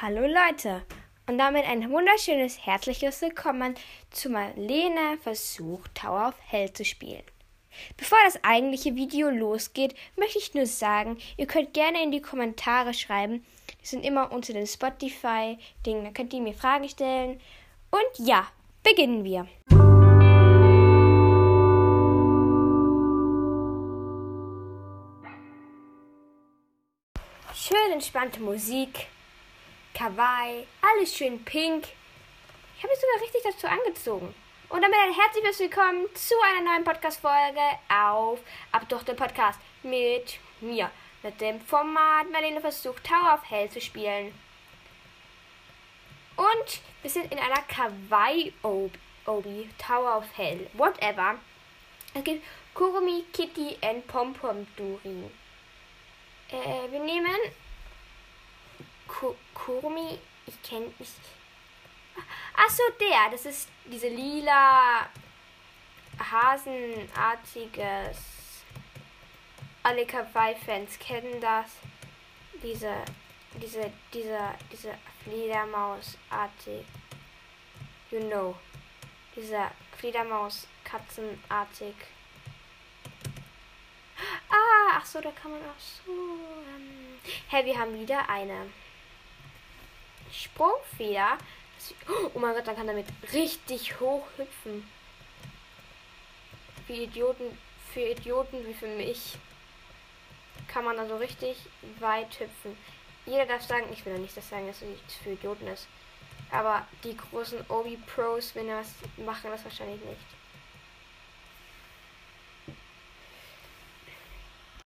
Hallo Leute und damit ein wunderschönes herzliches Willkommen zu Marlene versucht Tower of Hell zu spielen. Bevor das eigentliche Video losgeht, möchte ich nur sagen, ihr könnt gerne in die Kommentare schreiben. Die sind immer unter dem Spotify-Ding, da könnt ihr mir Fragen stellen. Und ja, beginnen wir. Schön entspannte Musik. Kawaii, alles schön pink. Ich habe mich sogar richtig dazu angezogen. Und damit ein herzliches Willkommen zu einer neuen Podcast-Folge auf Ab durch den Podcast mit mir, mit dem Format Marlene versucht, Tower of Hell zu spielen. Und wir sind in einer Kawaii-Obi, Tower of Hell, whatever. Es gibt Kurumi, Kitty und Pom Pom. Äh, wir nehmen Kurumi, ich kenne mich. Achso, der. Das ist diese lila Hasenartiges. Alle Kawaii-Fans kennen das. Diese, diese, diese, diese Fledermausartig. You know. Dieser Fledermaus-Katzenartig. Ah, ach so, da kann man auch so. Ähm, hey, wir haben wieder eine Sprungfeder. Oh mein Gott, dann kann damit richtig hoch hüpfen. Für Idioten, für Idioten wie für mich kann man also richtig weit hüpfen. Jeder darf sagen, ich will ja nicht das sagen, dass es für Idioten ist. Aber die großen Obi-Pros, wenn das machen, das wahrscheinlich nicht.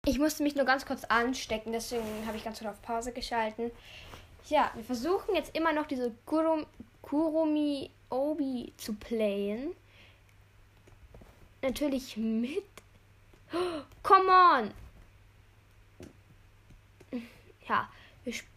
Ich musste mich nur ganz kurz anstecken, deswegen habe ich ganz kurz auf Pause geschalten. Ja, wir versuchen jetzt immer noch diese Kurum, Kurumi Obi zu playen. Natürlich mit. Oh, come on! Ja, wir spielen.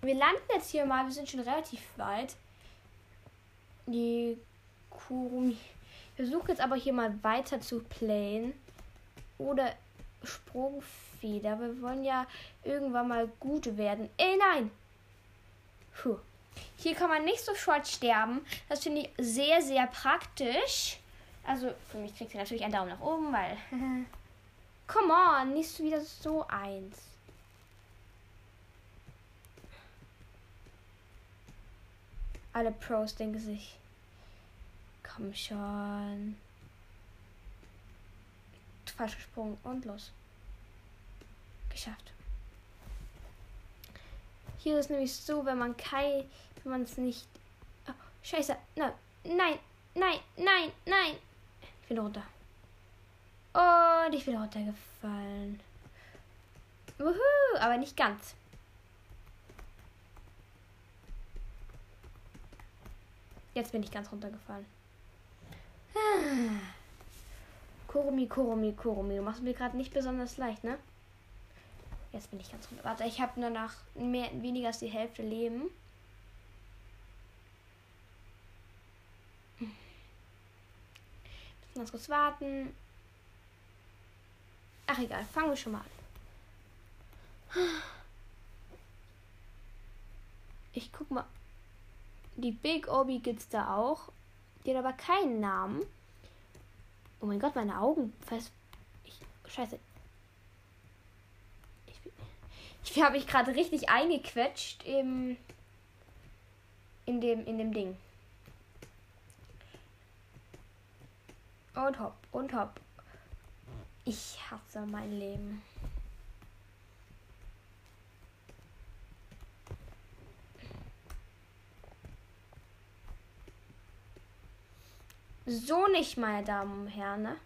Wir landen jetzt hier mal. Wir sind schon relativ weit. Die Kurumi. Ich versuche jetzt aber hier mal weiter zu playen. Oder Sprungfeder. Wir wollen ja irgendwann mal gut werden. Ey, nein! Puh. Hier kann man nicht sofort sterben. Das finde ich sehr, sehr praktisch. Also, für mich kriegt ihr natürlich einen Daumen nach oben, weil. Come on, nicht wieder so eins. Alle Pros denken sich, komm schon. Falsch gesprungen und los. Geschafft. Hier ist nämlich so, wenn man kein, wenn man es nicht. Oh, scheiße. No. Nein, nein, nein, nein. Ich bin runter. Und ich bin runtergefallen. Wuhu, aber nicht ganz. Jetzt bin ich ganz runtergefallen. Kurumi, Kurumi, Kurumi. Du machst mir gerade nicht besonders leicht, ne? Jetzt bin ich ganz runter. Warte, ich habe nur noch mehr, weniger als die Hälfte Leben. Ganz kurz warten. Ach egal, fangen wir schon mal an. Ich guck mal. Die Big Obi gibt's da auch. Die hat aber keinen Namen. Oh mein Gott, meine Augen. Ich, scheiße. Ich, ich habe mich gerade richtig eingequetscht im, in dem in dem Ding. Und hopp und hopp. Ich hasse mein Leben. So nicht, meine Damen und Herren. Ne?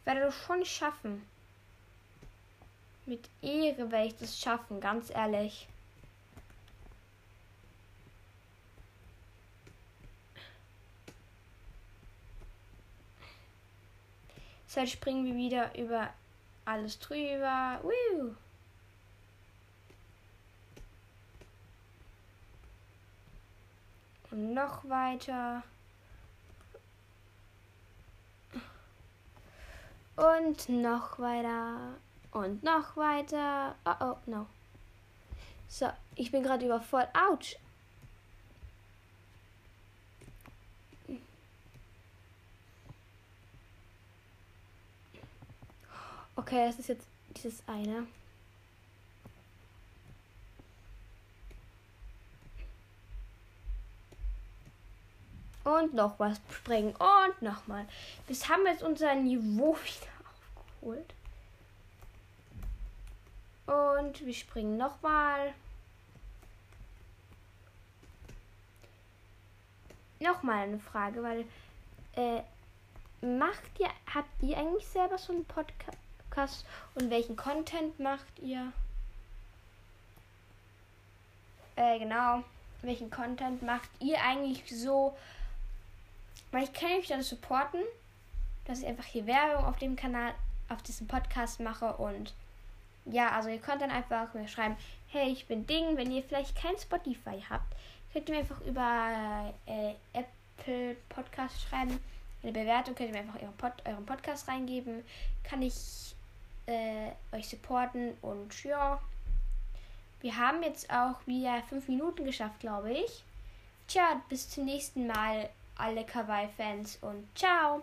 Ich werde das schon schaffen. Mit Ehre werde ich das schaffen, ganz ehrlich. Jetzt springen wir wieder über alles drüber. Woo! Und noch weiter. Und noch weiter. Und noch weiter. Oh oh, no. So, ich bin gerade überfordert. Autsch. Okay, das ist jetzt dieses eine. Und noch was springen. Und nochmal. Bis haben wir jetzt unser Niveau wieder aufgeholt. Und wir springen nochmal. Nochmal eine Frage, weil äh, macht ihr, habt ihr eigentlich selber so einen Podcast und welchen Content macht ihr? Äh, genau. Welchen Content macht ihr eigentlich so weil ich kann mich dann supporten, dass ich einfach hier Werbung auf dem Kanal, auf diesem Podcast mache und ja, also ihr könnt dann einfach mir schreiben, hey, ich bin Ding, wenn ihr vielleicht kein Spotify habt, könnt ihr mir einfach über äh, Apple Podcast schreiben. Eine Bewertung könnt ihr mir einfach euren, Pod, euren Podcast reingeben. Kann ich äh, euch supporten und ja. Wir haben jetzt auch wieder fünf Minuten geschafft, glaube ich. Tja, bis zum nächsten Mal alle Kawaii-Fans und ciao!